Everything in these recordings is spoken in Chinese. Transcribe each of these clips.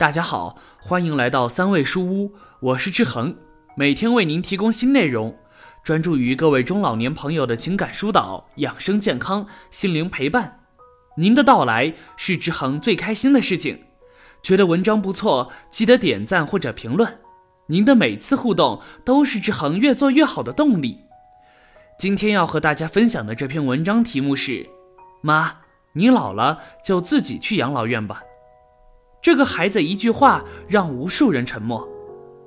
大家好，欢迎来到三味书屋，我是志恒，每天为您提供新内容，专注于各位中老年朋友的情感疏导、养生健康、心灵陪伴。您的到来是志恒最开心的事情。觉得文章不错，记得点赞或者评论。您的每次互动都是志恒越做越好的动力。今天要和大家分享的这篇文章题目是：妈，你老了就自己去养老院吧。这个孩子一句话让无数人沉默。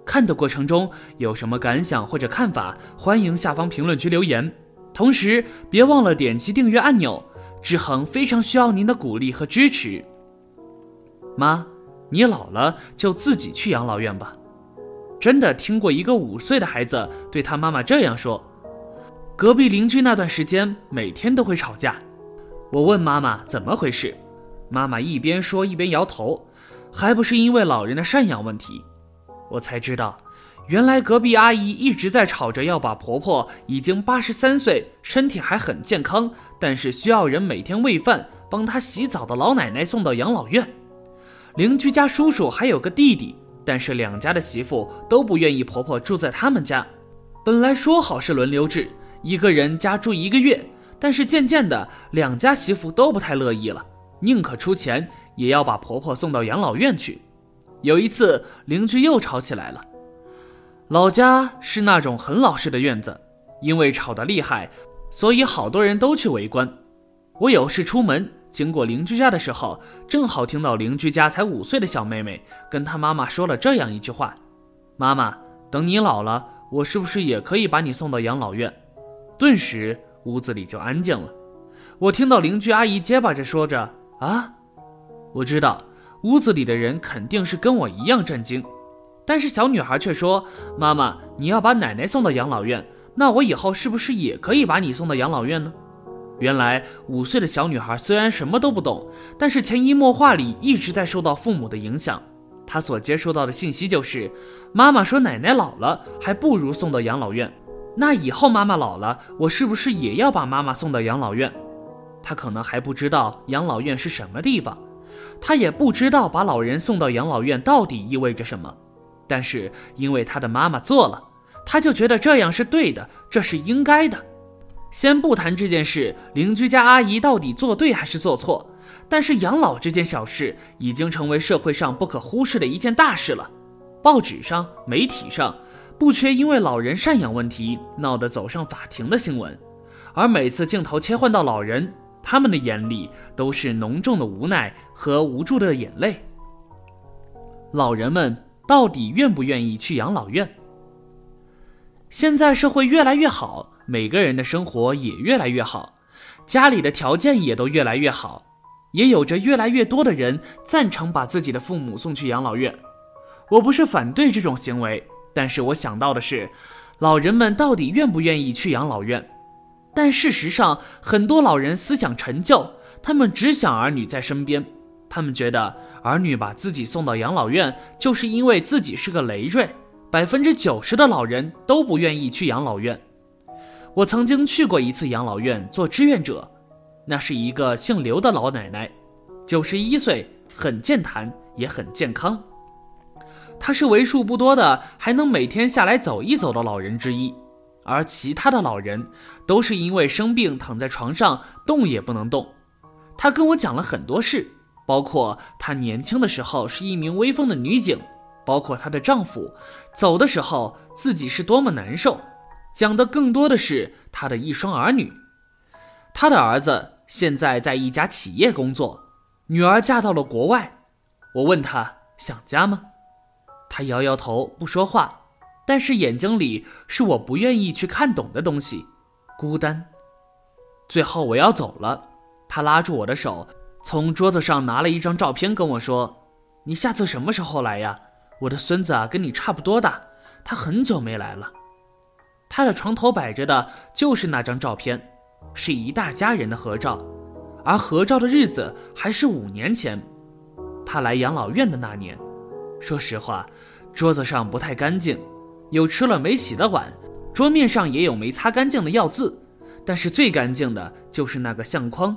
看的过程中有什么感想或者看法，欢迎下方评论区留言。同时别忘了点击订阅按钮，志恒非常需要您的鼓励和支持。妈，你老了就自己去养老院吧。真的听过一个五岁的孩子对他妈妈这样说。隔壁邻居那段时间每天都会吵架。我问妈妈怎么回事，妈妈一边说一边摇头。还不是因为老人的赡养问题，我才知道，原来隔壁阿姨一直在吵着要把婆婆已经八十三岁、身体还很健康，但是需要人每天喂饭、帮她洗澡的老奶奶送到养老院。邻居家叔叔还有个弟弟，但是两家的媳妇都不愿意婆婆住在他们家。本来说好是轮流制，一个人家住一个月，但是渐渐的，两家媳妇都不太乐意了，宁可出钱。也要把婆婆送到养老院去。有一次，邻居又吵起来了。老家是那种很老式的院子，因为吵得厉害，所以好多人都去围观。我有事出门，经过邻居家的时候，正好听到邻居家才五岁的小妹妹跟她妈妈说了这样一句话：“妈妈，等你老了，我是不是也可以把你送到养老院？”顿时屋子里就安静了。我听到邻居阿姨结巴着说着：“啊。”我知道屋子里的人肯定是跟我一样震惊，但是小女孩却说：“妈妈，你要把奶奶送到养老院，那我以后是不是也可以把你送到养老院呢？”原来五岁的小女孩虽然什么都不懂，但是潜移默化里一直在受到父母的影响。她所接收到的信息就是：妈妈说奶奶老了，还不如送到养老院。那以后妈妈老了，我是不是也要把妈妈送到养老院？她可能还不知道养老院是什么地方。他也不知道把老人送到养老院到底意味着什么，但是因为他的妈妈做了，他就觉得这样是对的，这是应该的。先不谈这件事，邻居家阿姨到底做对还是做错，但是养老这件小事已经成为社会上不可忽视的一件大事了。报纸上、媒体上不缺因为老人赡养问题闹得走上法庭的新闻，而每次镜头切换到老人。他们的眼里都是浓重的无奈和无助的眼泪。老人们到底愿不愿意去养老院？现在社会越来越好，每个人的生活也越来越好，家里的条件也都越来越好，也有着越来越多的人赞成把自己的父母送去养老院。我不是反对这种行为，但是我想到的是，老人们到底愿不愿意去养老院？但事实上，很多老人思想陈旧，他们只想儿女在身边。他们觉得儿女把自己送到养老院，就是因为自己是个累赘。百分之九十的老人都不愿意去养老院。我曾经去过一次养老院做志愿者，那是一个姓刘的老奶奶，九十一岁，很健谈，也很健康。她是为数不多的还能每天下来走一走的老人之一。而其他的老人都是因为生病躺在床上动也不能动。他跟我讲了很多事，包括她年轻的时候是一名威风的女警，包括她的丈夫走的时候自己是多么难受。讲的更多的是她的一双儿女。她的儿子现在在一家企业工作，女儿嫁到了国外。我问她想家吗？她摇摇头不说话。但是眼睛里是我不愿意去看懂的东西，孤单。最后我要走了，他拉住我的手，从桌子上拿了一张照片，跟我说：“你下次什么时候来呀？我的孙子啊，跟你差不多大，他很久没来了。”他的床头摆着的就是那张照片，是一大家人的合照，而合照的日子还是五年前，他来养老院的那年。说实话，桌子上不太干净。有吃了没洗的碗，桌面上也有没擦干净的药渍，但是最干净的就是那个相框。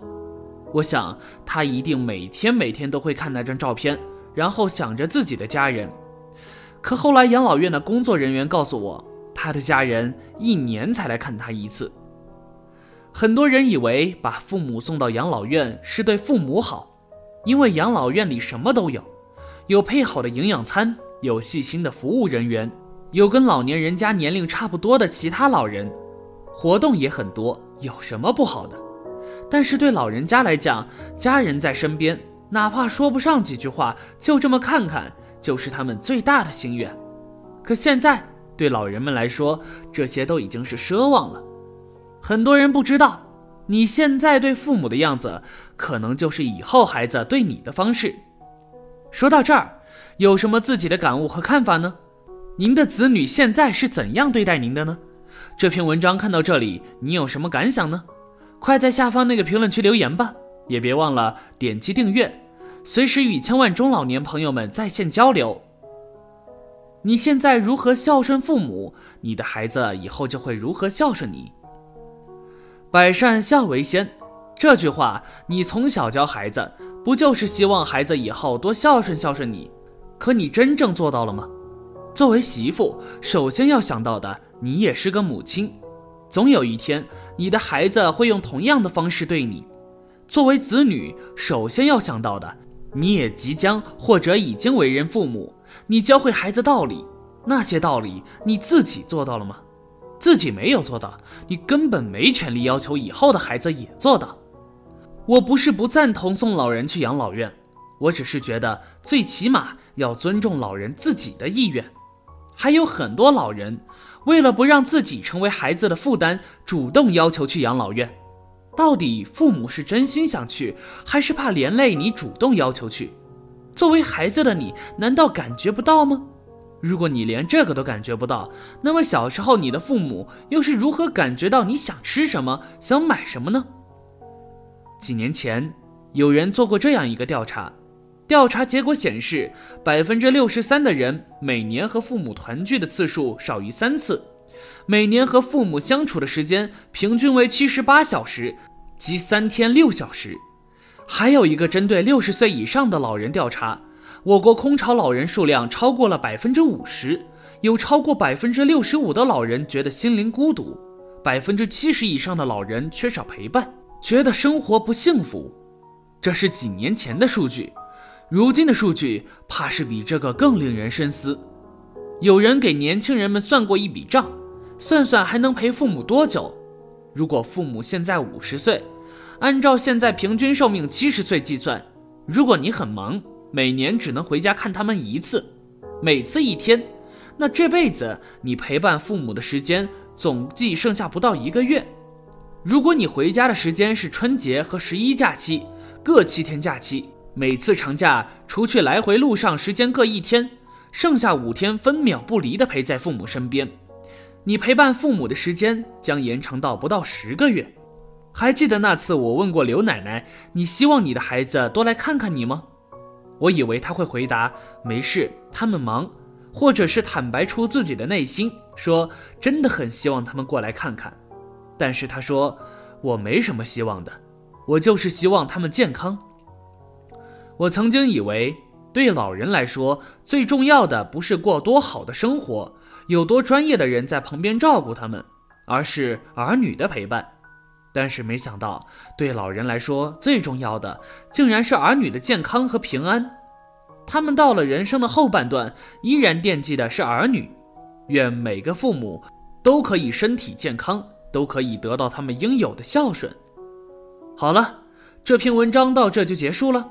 我想他一定每天每天都会看那张照片，然后想着自己的家人。可后来养老院的工作人员告诉我，他的家人一年才来看他一次。很多人以为把父母送到养老院是对父母好，因为养老院里什么都有，有配好的营养餐，有细心的服务人员，有跟老年人家年龄差不多的其他老人，活动也很多，有什么不好的？但是对老人家来讲，家人在身边，哪怕说不上几句话，就这么看看，就是他们最大的心愿。可现在对老人们来说，这些都已经是奢望了。很多人不知道，你现在对父母的样子，可能就是以后孩子对你的方式。说到这儿，有什么自己的感悟和看法呢？您的子女现在是怎样对待您的呢？这篇文章看到这里，你有什么感想呢？快在下方那个评论区留言吧，也别忘了点击订阅，随时与千万中老年朋友们在线交流。你现在如何孝顺父母，你的孩子以后就会如何孝顺你。百善孝为先，这句话你从小教孩子，不就是希望孩子以后多孝顺孝顺你？可你真正做到了吗？作为媳妇，首先要想到的，你也是个母亲，总有一天，你的孩子会用同样的方式对你。作为子女，首先要想到的，你也即将或者已经为人父母，你教会孩子道理，那些道理你自己做到了吗？自己没有做到，你根本没权利要求以后的孩子也做到。我不是不赞同送老人去养老院，我只是觉得最起码要尊重老人自己的意愿。还有很多老人为了不让自己成为孩子的负担，主动要求去养老院。到底父母是真心想去，还是怕连累你主动要求去？作为孩子的你，难道感觉不到吗？如果你连这个都感觉不到，那么小时候你的父母又是如何感觉到你想吃什么、想买什么呢？几年前，有人做过这样一个调查，调查结果显示，百分之六十三的人每年和父母团聚的次数少于三次，每年和父母相处的时间平均为七十八小时，即三天六小时。还有一个针对六十岁以上的老人调查。我国空巢老人数量超过了百分之五十，有超过百分之六十五的老人觉得心灵孤独，百分之七十以上的老人缺少陪伴，觉得生活不幸福。这是几年前的数据，如今的数据怕是比这个更令人深思。有人给年轻人们算过一笔账，算算还能陪父母多久？如果父母现在五十岁，按照现在平均寿命七十岁计算，如果你很忙。每年只能回家看他们一次，每次一天，那这辈子你陪伴父母的时间总计剩下不到一个月。如果你回家的时间是春节和十一假期，各七天假期，每次长假除去来回路上时间各一天，剩下五天分秒不离的陪在父母身边，你陪伴父母的时间将延长到不到十个月。还记得那次我问过刘奶奶，你希望你的孩子多来看看你吗？我以为他会回答没事，他们忙，或者是坦白出自己的内心，说真的很希望他们过来看看。但是他说我没什么希望的，我就是希望他们健康。我曾经以为对老人来说最重要的不是过多好的生活，有多专业的人在旁边照顾他们，而是儿女的陪伴。但是没想到，对老人来说最重要的，竟然是儿女的健康和平安。他们到了人生的后半段，依然惦记的是儿女。愿每个父母都可以身体健康，都可以得到他们应有的孝顺。好了，这篇文章到这就结束了。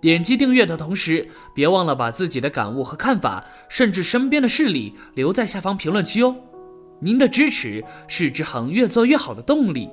点击订阅的同时，别忘了把自己的感悟和看法，甚至身边的事例留在下方评论区哦。您的支持是志恒越做越好的动力。